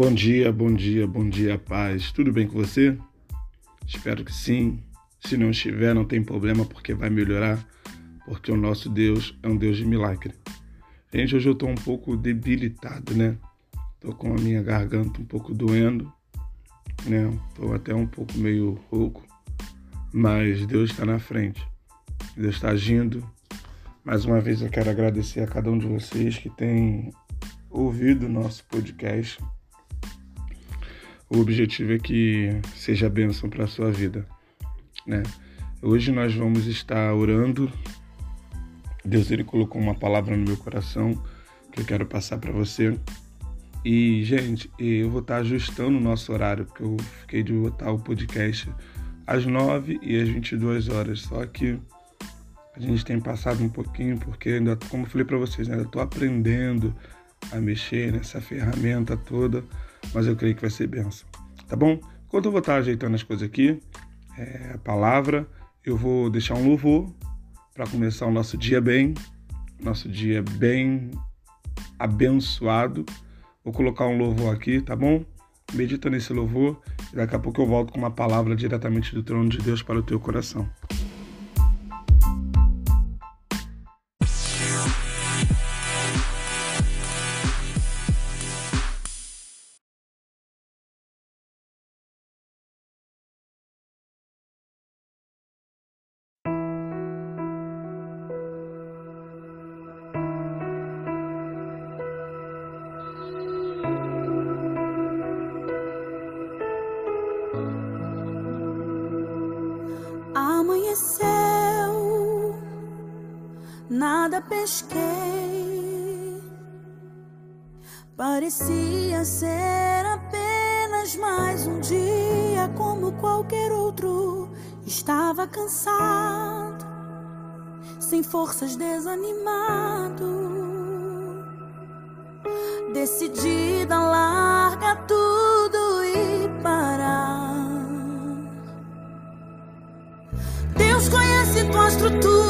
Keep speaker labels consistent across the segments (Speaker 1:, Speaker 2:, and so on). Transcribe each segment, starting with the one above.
Speaker 1: Bom dia, bom dia, bom dia, paz. Tudo bem com você? Espero que sim. Se não estiver, não tem problema, porque vai melhorar, porque o nosso Deus é um Deus de milagre. Gente, hoje eu tô um pouco debilitado, né? Tô com a minha garganta um pouco doendo, né? Tô até um pouco meio rouco, mas Deus está na frente. Deus está agindo. Mais uma vez eu quero agradecer a cada um de vocês que tem ouvido o nosso podcast o objetivo é que seja bênção para a sua vida, né? Hoje nós vamos estar orando. Deus ele colocou uma palavra no meu coração que eu quero passar para você. E, gente, eu vou estar ajustando o nosso horário, porque eu fiquei de botar o podcast às 9 e às 22 horas. Só que a gente tem passado um pouquinho, porque ainda, como eu falei para vocês, ainda estou aprendendo a mexer nessa ferramenta toda mas eu creio que vai ser benção. Tá bom? Enquanto eu vou estar ajeitando as coisas aqui, é, a palavra, eu vou deixar um louvor para começar o nosso dia bem, nosso dia bem abençoado. Vou colocar um louvor aqui, tá bom? Medita nesse louvor e daqui a pouco eu volto com uma palavra diretamente do trono de Deus para o teu coração.
Speaker 2: Nada pesquei. Parecia ser apenas mais um dia como qualquer outro. Estava cansado, sem forças, desanimado. Decidida a conhece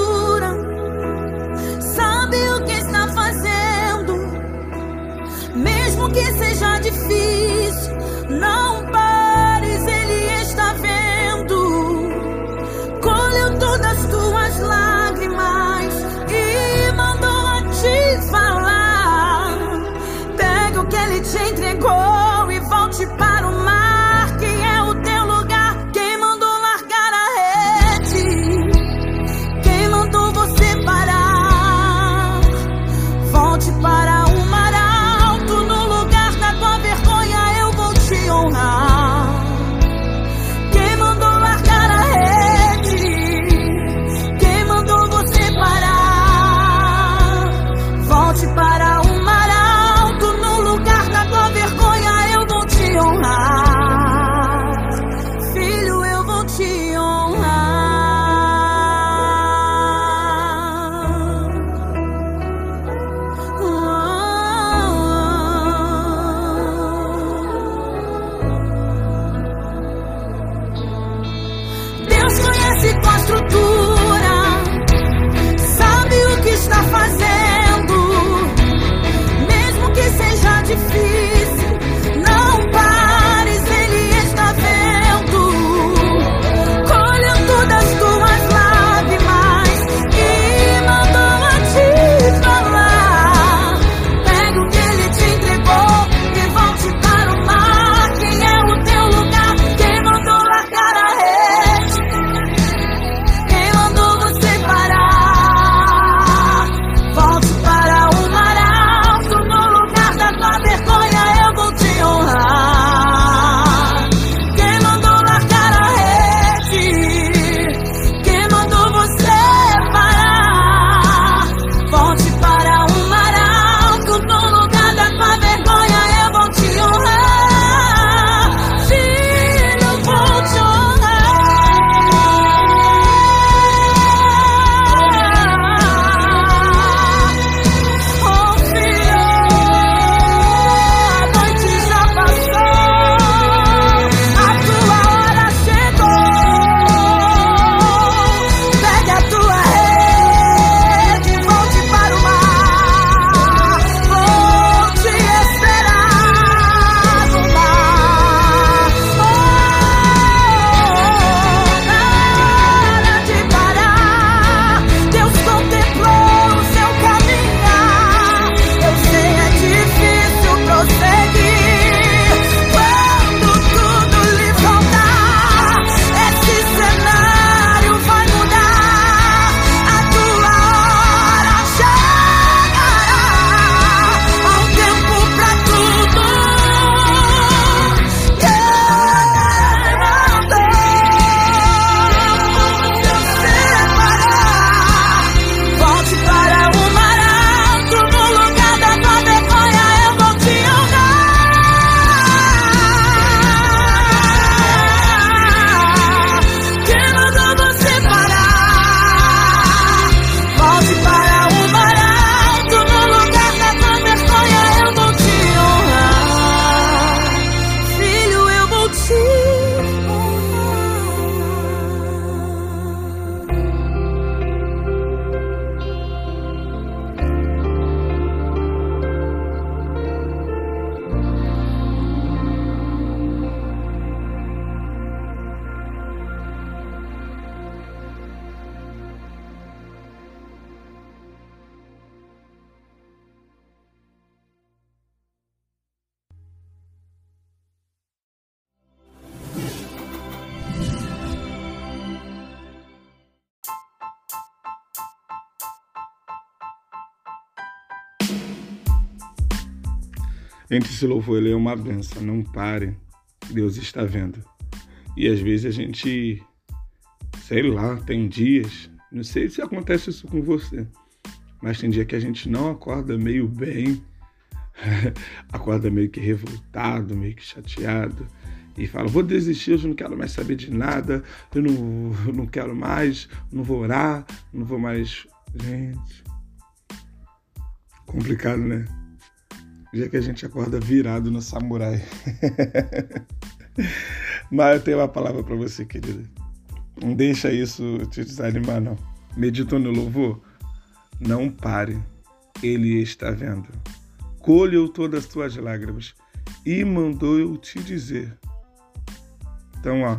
Speaker 1: Gente, esse louvor ele é uma benção. Não pare. Deus está vendo. E às vezes a gente, sei lá, tem dias, não sei se acontece isso com você, mas tem dia que a gente não acorda meio bem, acorda meio que revoltado, meio que chateado e fala: Vou desistir, eu não quero mais saber de nada, eu não, eu não quero mais, não vou orar, não vou mais. Gente, complicado, né? Dia que a gente acorda virado no samurai. Mas eu tenho uma palavra para você, querida. Não deixa isso te desanimar, não. Medita no louvor? Não pare. Ele está vendo. Colheu todas as tuas lágrimas e mandou eu te dizer. Então, ó.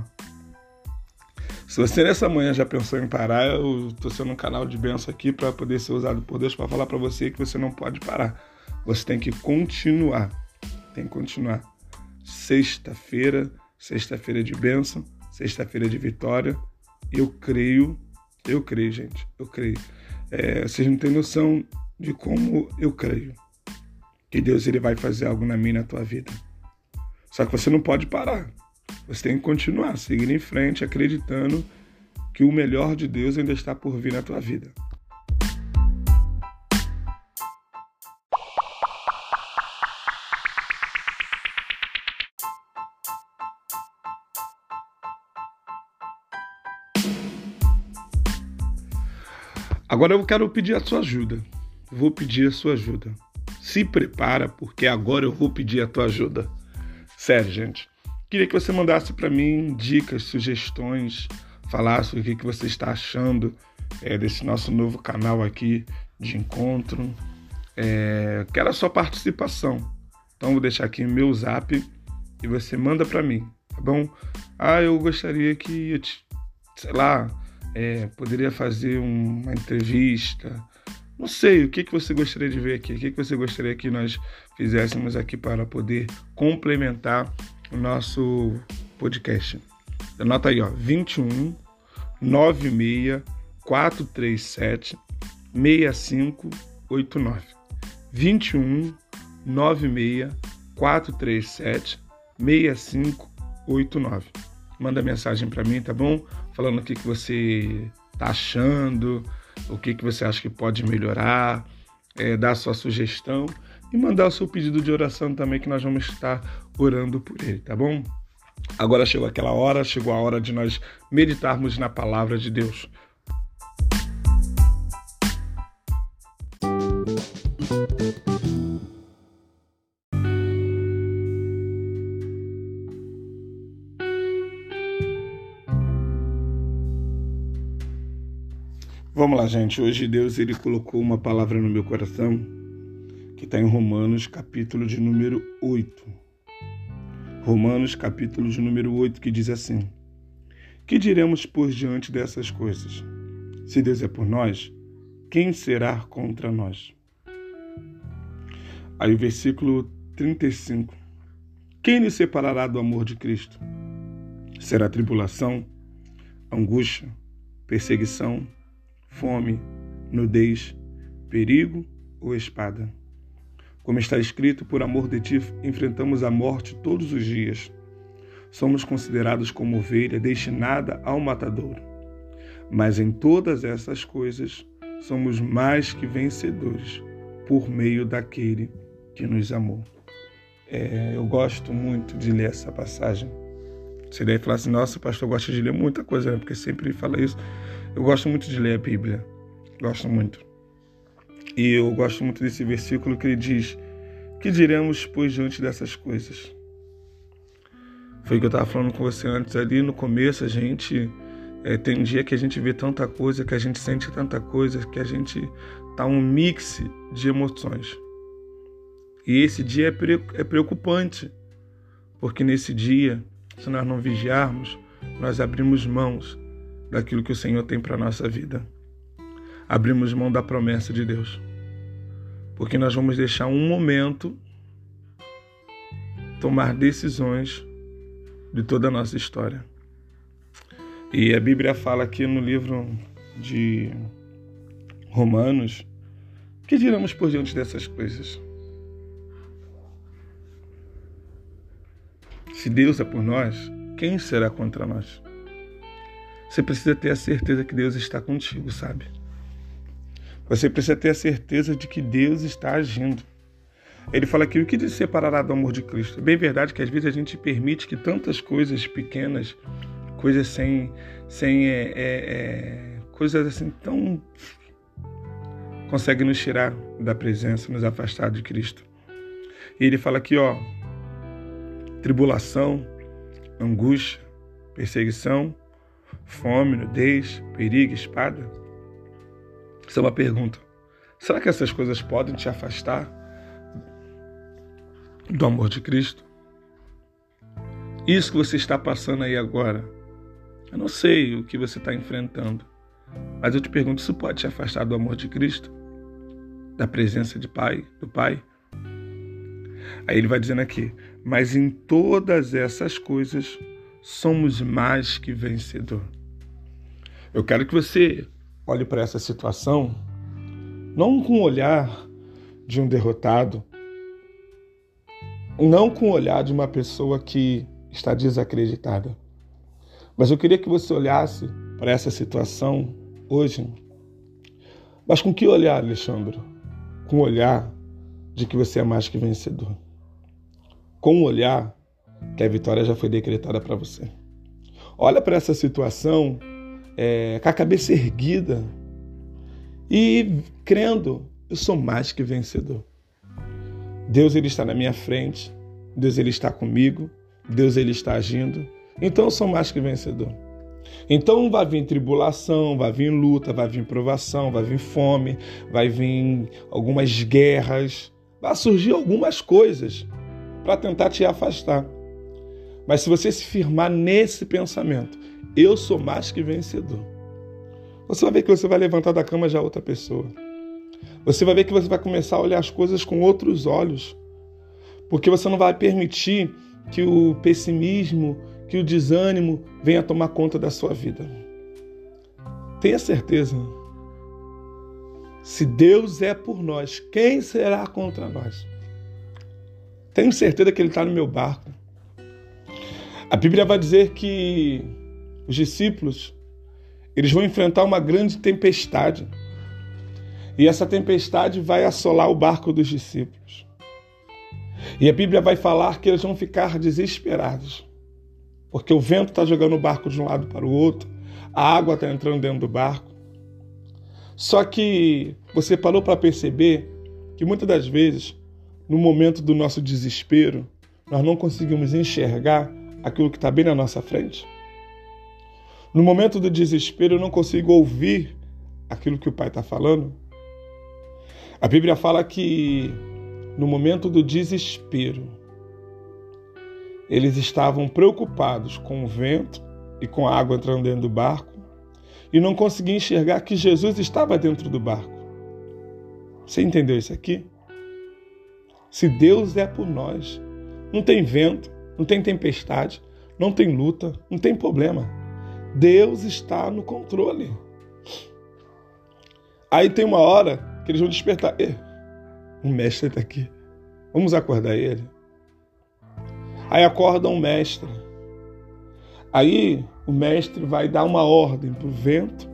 Speaker 1: Se você nessa manhã já pensou em parar, eu estou sendo um canal de benção aqui para poder ser usado por Deus para falar para você que você não pode parar. Você tem que continuar. Tem que continuar. Sexta-feira, sexta-feira de bênção, sexta-feira de vitória. Eu creio, eu creio, gente, eu creio. É, vocês não têm noção de como eu creio que Deus ele vai fazer algo na minha na tua vida. Só que você não pode parar. Você tem que continuar, seguir em frente, acreditando que o melhor de Deus ainda está por vir na tua vida. Agora eu quero pedir a sua ajuda. Vou pedir a sua ajuda. Se prepara, porque agora eu vou pedir a tua ajuda. Sério, gente. Queria que você mandasse para mim dicas, sugestões, falasse o que, que você está achando é, desse nosso novo canal aqui de encontro. É, quero a sua participação. Então vou deixar aqui meu zap e você manda para mim, tá bom? Ah, eu gostaria que, sei lá, é, poderia fazer uma entrevista. Não sei, o que, que você gostaria de ver aqui? O que, que você gostaria que nós fizéssemos aqui para poder complementar o nosso podcast? Anota aí, ó, 21 96 437 6589. 21 96 437 6589. Manda mensagem para mim, tá bom? Falando o que, que você está achando, o que, que você acha que pode melhorar, é, dar sua sugestão e mandar o seu pedido de oração também, que nós vamos estar orando por ele, tá bom? Agora chegou aquela hora, chegou a hora de nós meditarmos na palavra de Deus. Vamos lá, gente. Hoje Deus ele colocou uma palavra no meu coração que está em Romanos, capítulo de número 8. Romanos, capítulo de número 8, que diz assim: Que diremos, por diante dessas coisas? Se Deus é por nós, quem será contra nós? Aí o versículo 35. Quem nos separará do amor de Cristo? Será tribulação, angústia, perseguição, fome, nudez, perigo ou espada. Como está escrito, por amor de ti enfrentamos a morte todos os dias. Somos considerados como ovelha destinada ao matadouro. Mas em todas essas coisas somos mais que vencedores por meio daquele que nos amou. É, eu gosto muito de ler essa passagem. Você deve falar assim, nossa, pastor, eu gosto de ler muita coisa, né? porque sempre fala isso. Eu gosto muito de ler a Bíblia. Gosto muito. E eu gosto muito desse versículo que ele diz: Que diremos, pois, diante dessas coisas? Foi o que eu estava falando com você antes ali no começo. A gente é, tem dia que a gente vê tanta coisa, que a gente sente tanta coisa, que a gente tá um mix de emoções. E esse dia é, é preocupante, porque nesse dia, se nós não vigiarmos, nós abrimos mãos daquilo que o Senhor tem para a nossa vida. Abrimos mão da promessa de Deus. Porque nós vamos deixar um momento tomar decisões de toda a nossa história. E a Bíblia fala aqui no livro de Romanos que diremos por diante dessas coisas. Se Deus é por nós, quem será contra nós? Você precisa ter a certeza que Deus está contigo, sabe? Você precisa ter a certeza de que Deus está agindo. Ele fala aqui: o que te separará do amor de Cristo? É bem verdade que às vezes a gente permite que tantas coisas pequenas, coisas sem. sem é, é, é, coisas assim tão. conseguem nos tirar da presença, nos afastar de Cristo. E ele fala aqui, ó, tribulação, angústia, perseguição, fome, nudez, perigo, espada. Isso é uma pergunta. Será que essas coisas podem te afastar do amor de Cristo? Isso que você está passando aí agora, eu não sei o que você está enfrentando, mas eu te pergunto: isso pode te afastar do amor de Cristo? Da presença de Pai, do Pai? Aí ele vai dizendo aqui: mas em todas essas coisas somos mais que vencedor. Eu quero que você olhe para essa situação não com o olhar de um derrotado, não com o olhar de uma pessoa que está desacreditada. Mas eu queria que você olhasse para essa situação hoje. Mas com que olhar, Alexandre? Com o olhar de que você é mais que vencedor com o olhar que a vitória já foi decretada para você. Olha para essa situação é, com a cabeça erguida e crendo, eu sou mais que vencedor. Deus ele está na minha frente, Deus ele está comigo, Deus ele está agindo. Então eu sou mais que vencedor. Então vai vir tribulação, vai vir luta, vai vir provação, vai vir fome, vai vir algumas guerras, vai surgir algumas coisas para tentar te afastar. Mas se você se firmar nesse pensamento, eu sou mais que vencedor, você vai ver que você vai levantar da cama já outra pessoa. Você vai ver que você vai começar a olhar as coisas com outros olhos. Porque você não vai permitir que o pessimismo, que o desânimo venha tomar conta da sua vida. Tenha certeza. Se Deus é por nós, quem será contra nós? Tenho certeza que ele está no meu barco. A Bíblia vai dizer que os discípulos eles vão enfrentar uma grande tempestade. E essa tempestade vai assolar o barco dos discípulos. E a Bíblia vai falar que eles vão ficar desesperados. Porque o vento está jogando o barco de um lado para o outro, a água está entrando dentro do barco. Só que você parou para perceber que muitas das vezes no momento do nosso desespero, nós não conseguimos enxergar aquilo que está bem na nossa frente? No momento do desespero, eu não consigo ouvir aquilo que o Pai está falando? A Bíblia fala que no momento do desespero, eles estavam preocupados com o vento e com a água entrando dentro do barco e não conseguiam enxergar que Jesus estava dentro do barco. Você entendeu isso aqui? Se Deus é por nós, não tem vento, não tem tempestade, não tem luta, não tem problema. Deus está no controle. Aí tem uma hora que eles vão despertar. o mestre está aqui. Vamos acordar ele. Aí acorda um mestre. Aí o mestre vai dar uma ordem para o vento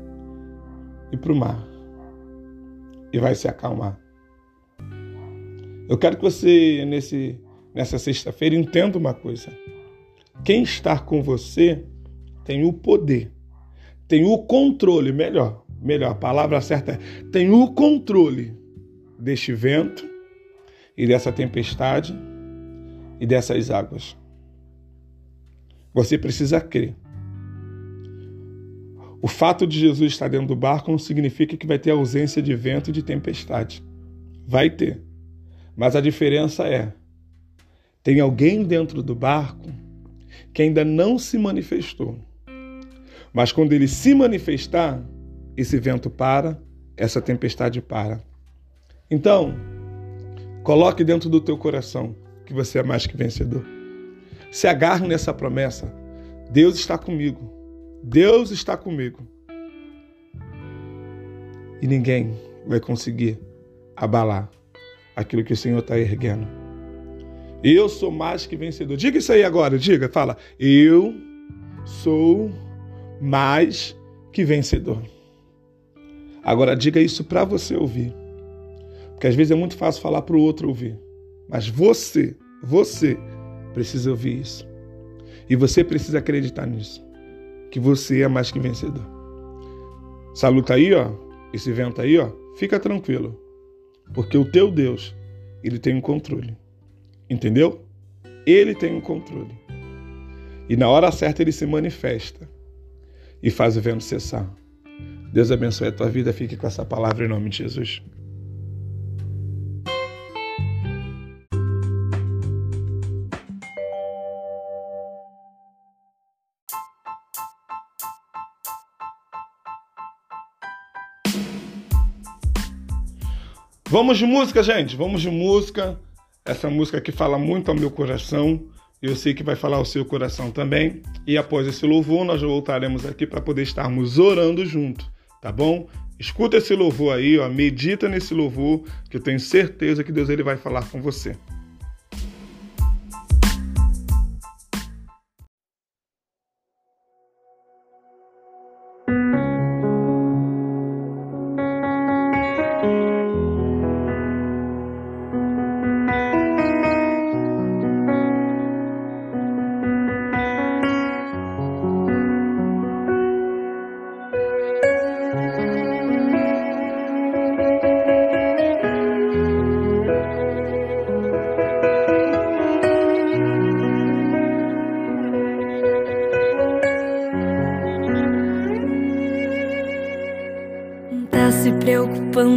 Speaker 1: e para o mar. E vai se acalmar. Eu quero que você, nesse, nessa sexta-feira, entenda uma coisa. Quem está com você tem o poder, tem o controle, melhor, melhor, a palavra certa é, tem o controle deste vento e dessa tempestade e dessas águas. Você precisa crer. O fato de Jesus estar dentro do barco não significa que vai ter ausência de vento e de tempestade. Vai ter. Mas a diferença é: tem alguém dentro do barco que ainda não se manifestou. Mas quando ele se manifestar, esse vento para, essa tempestade para. Então, coloque dentro do teu coração que você é mais que vencedor. Se agarre nessa promessa. Deus está comigo. Deus está comigo. E ninguém vai conseguir abalar aquilo que o Senhor está erguendo. Eu sou mais que vencedor. Diga isso aí agora, diga, fala. Eu sou mais que vencedor. Agora diga isso para você ouvir. Porque às vezes é muito fácil falar para o outro ouvir. Mas você, você precisa ouvir isso. E você precisa acreditar nisso. Que você é mais que vencedor. Essa luta aí, ó, esse vento aí, ó, fica tranquilo. Porque o teu Deus, ele tem um controle. Entendeu? Ele tem um controle. E na hora certa ele se manifesta e faz o vento cessar. Deus abençoe a tua vida. Fique com essa palavra em nome de Jesus. Vamos de música, gente. Vamos de música. Essa música que fala muito ao meu coração. Eu sei que vai falar ao seu coração também. E após esse louvor, nós voltaremos aqui para poder estarmos orando junto, tá bom? Escuta esse louvor aí, ó, medita nesse louvor, que eu tenho certeza que Deus ele vai falar com você.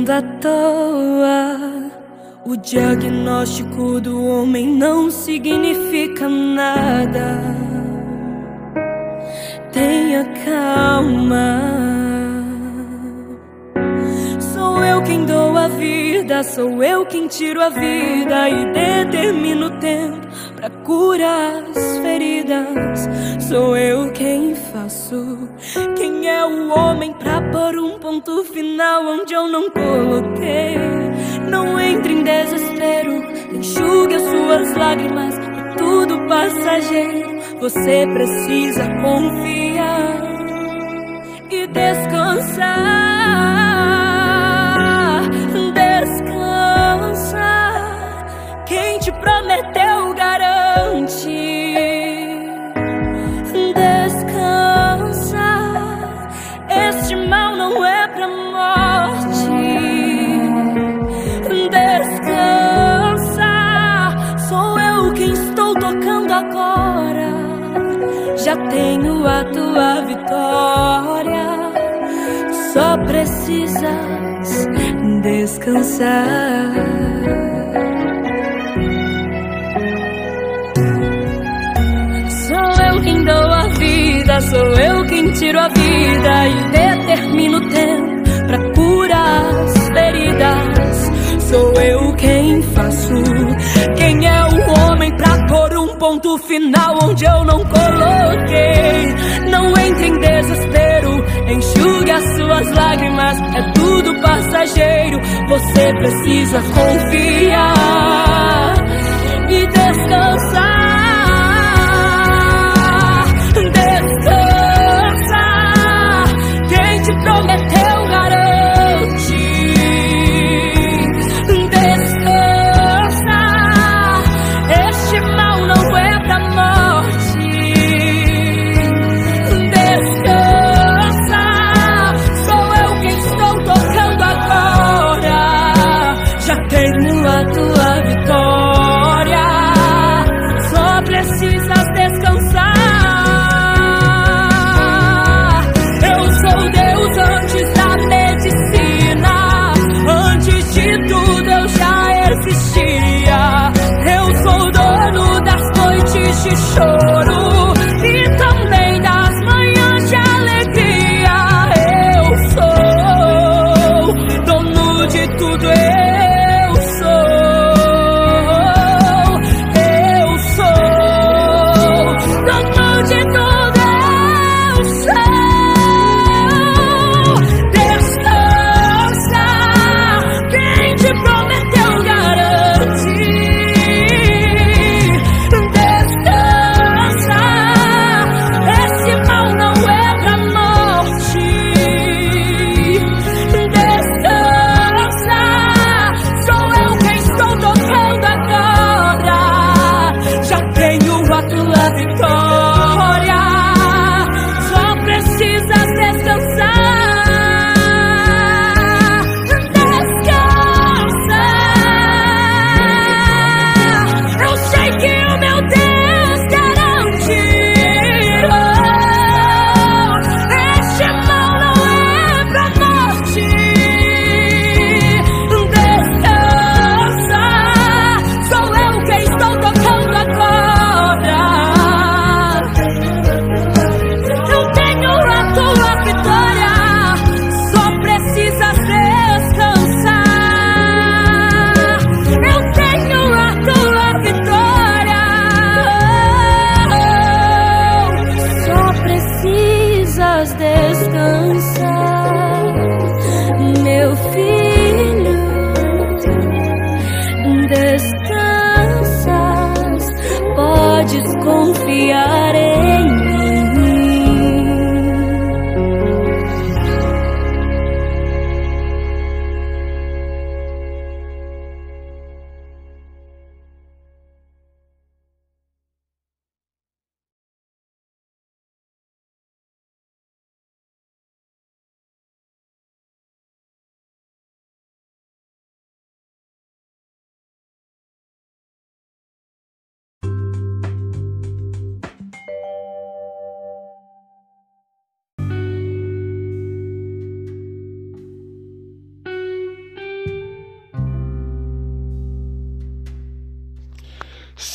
Speaker 3: Preocupando à toa. O diagnóstico do homem não significa nada. Tenha calma. Sou eu quem dou a vida, sou eu quem tiro a vida e determino o tempo para curar as feridas. Sou eu quem faço. Pôr um ponto final onde eu não coloquei? Não entre em desespero, enxugue as suas lágrimas. É tudo passageiro. Você precisa confiar e descansar. Descansa. Quem te prometeu Só precisas descansar. Sou eu quem dou a vida, sou eu quem tiro a vida e determino o tempo pra curar as feridas. Sou eu quem faço. Quem é o homem pra pôr um ponto final onde eu não coloquei? Não entre em desespero, Enxugue as suas lágrimas, é tudo passageiro. Você precisa confiar e descansar. Descansar. Quem te prometeu? Buckle la victoire Maria.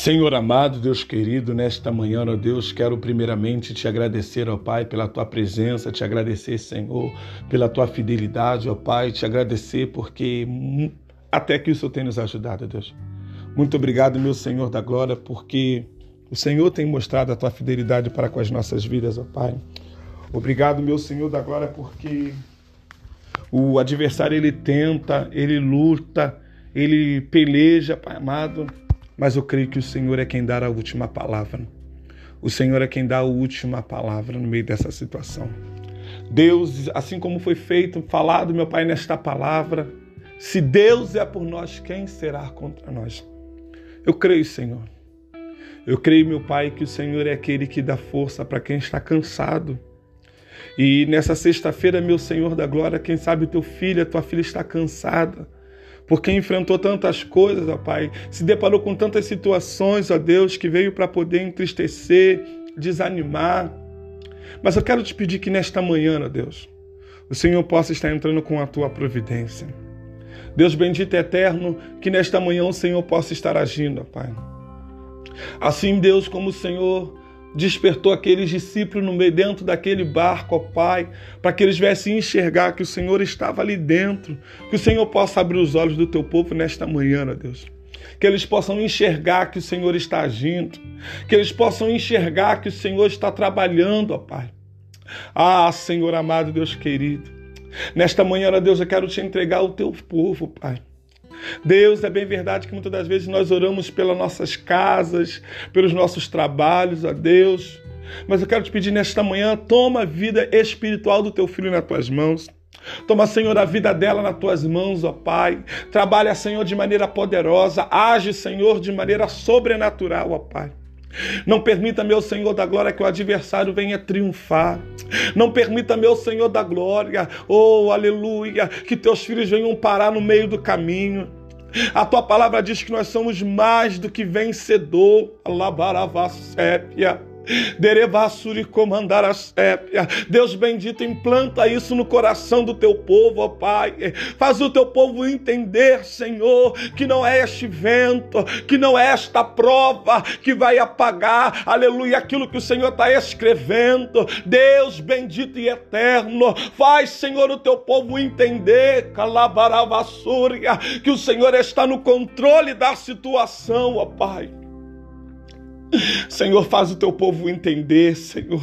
Speaker 1: Senhor amado, Deus querido, nesta manhã, ó Deus, quero primeiramente te agradecer, ó Pai, pela tua presença, te agradecer, Senhor, pela tua fidelidade, ó Pai, te agradecer porque até que isso tem nos ajudado, Deus. Muito obrigado, meu Senhor da glória, porque o Senhor tem mostrado a tua fidelidade para com as nossas vidas, ó Pai. Obrigado, meu Senhor da glória, porque o adversário ele tenta, ele luta, ele peleja, Pai amado mas eu creio que o Senhor é quem dá a última palavra. O Senhor é quem dá a última palavra no meio dessa situação. Deus, assim como foi feito, falado, meu Pai, nesta palavra, se Deus é por nós, quem será contra nós? Eu creio, Senhor. Eu creio, meu Pai, que o Senhor é aquele que dá força para quem está cansado. E nessa sexta-feira, meu Senhor da glória, quem sabe teu filho, a tua filha está cansada porque enfrentou tantas coisas, ó Pai, se deparou com tantas situações, ó Deus, que veio para poder entristecer, desanimar. Mas eu quero te pedir que nesta manhã, ó Deus, o Senhor possa estar entrando com a tua providência. Deus bendito e eterno, que nesta manhã o Senhor possa estar agindo, ó Pai. Assim, Deus, como o Senhor despertou aqueles discípulos no meio dentro daquele barco, ó Pai, para que eles viessem enxergar que o Senhor estava ali dentro, que o Senhor possa abrir os olhos do teu povo nesta manhã, ó Deus. Que eles possam enxergar que o Senhor está agindo, que eles possam enxergar que o Senhor está trabalhando, ó Pai. Ah, Senhor amado, Deus querido, nesta manhã, ó Deus, eu quero te entregar o teu povo, Pai. Deus, é bem verdade que muitas das vezes nós oramos pelas nossas casas, pelos nossos trabalhos, a Deus. Mas eu quero te pedir nesta manhã, toma a vida espiritual do teu filho nas tuas mãos. Toma, Senhor, a vida dela nas tuas mãos, ó Pai. Trabalha, Senhor, de maneira poderosa. Age, Senhor, de maneira sobrenatural, ó Pai. Não permita, meu Senhor da glória, que o adversário venha triunfar. Não permita, meu Senhor da glória, oh aleluia, que teus filhos venham parar no meio do caminho. A tua palavra diz que nós somos mais do que vencedor. Alabaravasépia. Derevassuri comandar a sépia. Deus bendito, implanta isso no coração do teu povo, ó Pai. Faz o teu povo entender, Senhor, que não é este vento, que não é esta prova que vai apagar, aleluia, aquilo que o Senhor está escrevendo. Deus bendito e eterno, faz, Senhor, o teu povo entender, calabarabassúria, que o Senhor está no controle da situação, ó Pai. Senhor, faz o teu povo entender, Senhor.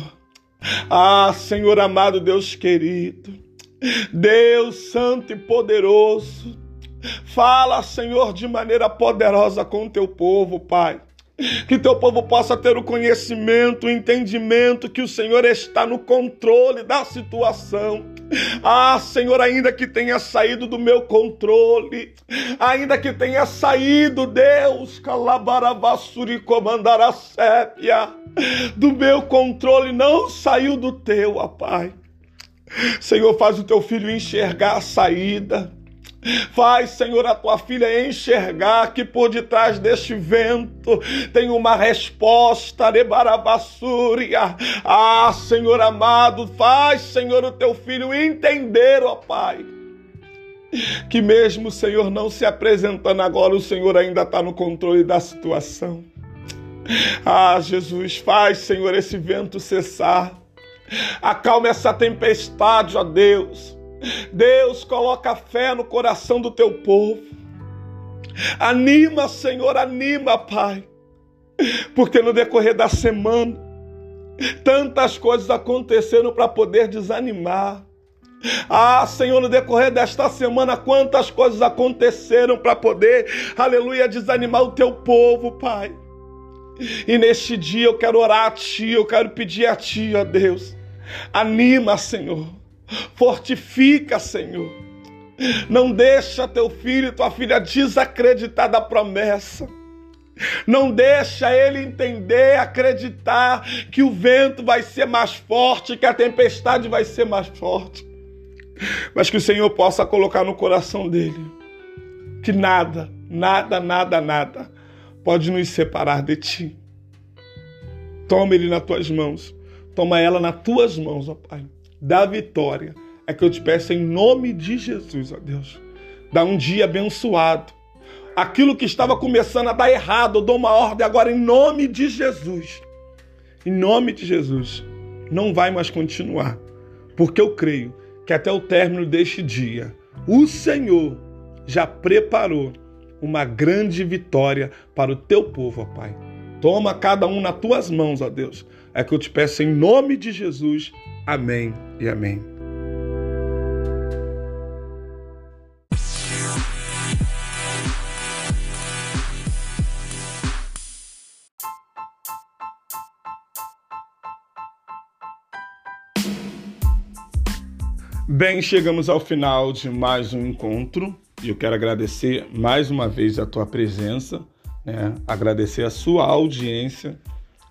Speaker 1: Ah, Senhor amado, Deus querido, Deus santo e poderoso, fala, Senhor, de maneira poderosa com o teu povo, Pai. Que teu povo possa ter o conhecimento, o entendimento que o Senhor está no controle da situação. Ah, Senhor, ainda que tenha saído do meu controle, ainda que tenha saído, Deus, calabarabassuri comandar a sépia, do meu controle, não saiu do teu, ó Pai. Senhor, faz o teu filho enxergar a saída. Faz, Senhor, a tua filha enxergar que por detrás deste vento tem uma resposta, Rebarabassúria. Ah, Senhor amado, faz, Senhor, o teu filho entender, ó Pai. Que mesmo, Senhor, não se apresentando agora, o Senhor ainda está no controle da situação. Ah, Jesus, faz, Senhor, esse vento cessar. Acalme essa tempestade, ó Deus. Deus, coloca fé no coração do teu povo. Anima, Senhor, anima, Pai. Porque no decorrer da semana, tantas coisas aconteceram para poder desanimar. Ah, Senhor, no decorrer desta semana, quantas coisas aconteceram para poder, aleluia, desanimar o teu povo, Pai. E neste dia eu quero orar a Ti, eu quero pedir a Ti, ó Deus, anima, Senhor Fortifica, Senhor. Não deixa teu filho e tua filha desacreditar da promessa. Não deixa ele entender, acreditar que o vento vai ser mais forte, que a tempestade vai ser mais forte. Mas que o Senhor possa colocar no coração dele que nada, nada, nada, nada pode nos separar de ti. Toma ele nas tuas mãos. Toma ela nas tuas mãos, ó Pai da vitória. É que eu te peço em nome de Jesus, ó Deus. Dá um dia abençoado. Aquilo que estava começando a dar errado, eu dou uma ordem agora em nome de Jesus. Em nome de Jesus. Não vai mais continuar. Porque eu creio que até o término deste dia, o Senhor já preparou uma grande vitória para o teu povo, ó Pai. Toma cada um nas tuas mãos, ó Deus. É que eu te peço em nome de Jesus. Amém e amém. Bem, chegamos ao final de mais um encontro e eu quero agradecer mais uma vez a tua presença, né? agradecer a sua audiência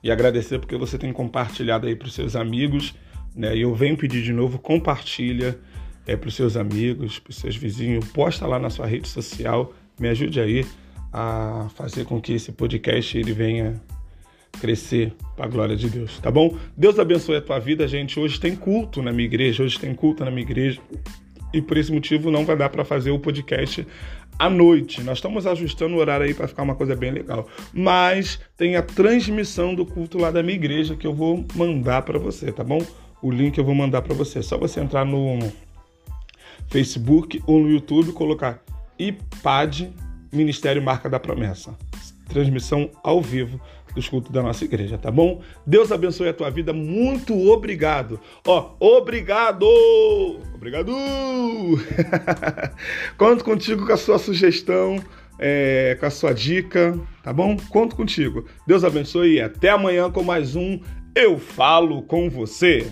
Speaker 1: e agradecer porque você tem compartilhado aí para os seus amigos. Né? E eu venho pedir de novo, compartilha é, para os seus amigos, para os seus vizinhos, posta lá na sua rede social, me ajude aí a fazer com que esse podcast ele venha crescer para a glória de Deus, tá bom? Deus abençoe a tua vida, gente. Hoje tem culto na minha igreja, hoje tem culto na minha igreja. E por esse motivo não vai dar para fazer o podcast à noite. Nós estamos ajustando o horário aí para ficar uma coisa bem legal. Mas tem a transmissão do culto lá da minha igreja que eu vou mandar para você, tá bom? O link eu vou mandar para você. É só você entrar no Facebook ou no YouTube colocar IPAD Ministério Marca da Promessa. Transmissão ao vivo dos cultos da nossa igreja, tá bom? Deus abençoe a tua vida. Muito obrigado. Ó, obrigado! Obrigado! Conto contigo com a sua sugestão, é, com a sua dica, tá bom? Conto contigo. Deus abençoe e até amanhã com mais um Eu Falo com Você.